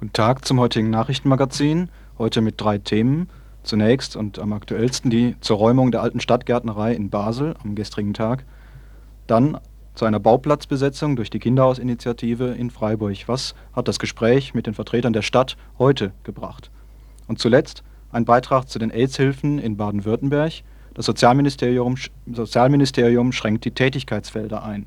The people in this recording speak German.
Guten Tag zum heutigen Nachrichtenmagazin. Heute mit drei Themen. Zunächst und am aktuellsten die zur Räumung der alten Stadtgärtnerei in Basel am gestrigen Tag. Dann zu einer Bauplatzbesetzung durch die Kinderhausinitiative in Freiburg. Was hat das Gespräch mit den Vertretern der Stadt heute gebracht? Und zuletzt ein Beitrag zu den AIDS-Hilfen in Baden-Württemberg. Das Sozialministerium, Sozialministerium schränkt die Tätigkeitsfelder ein.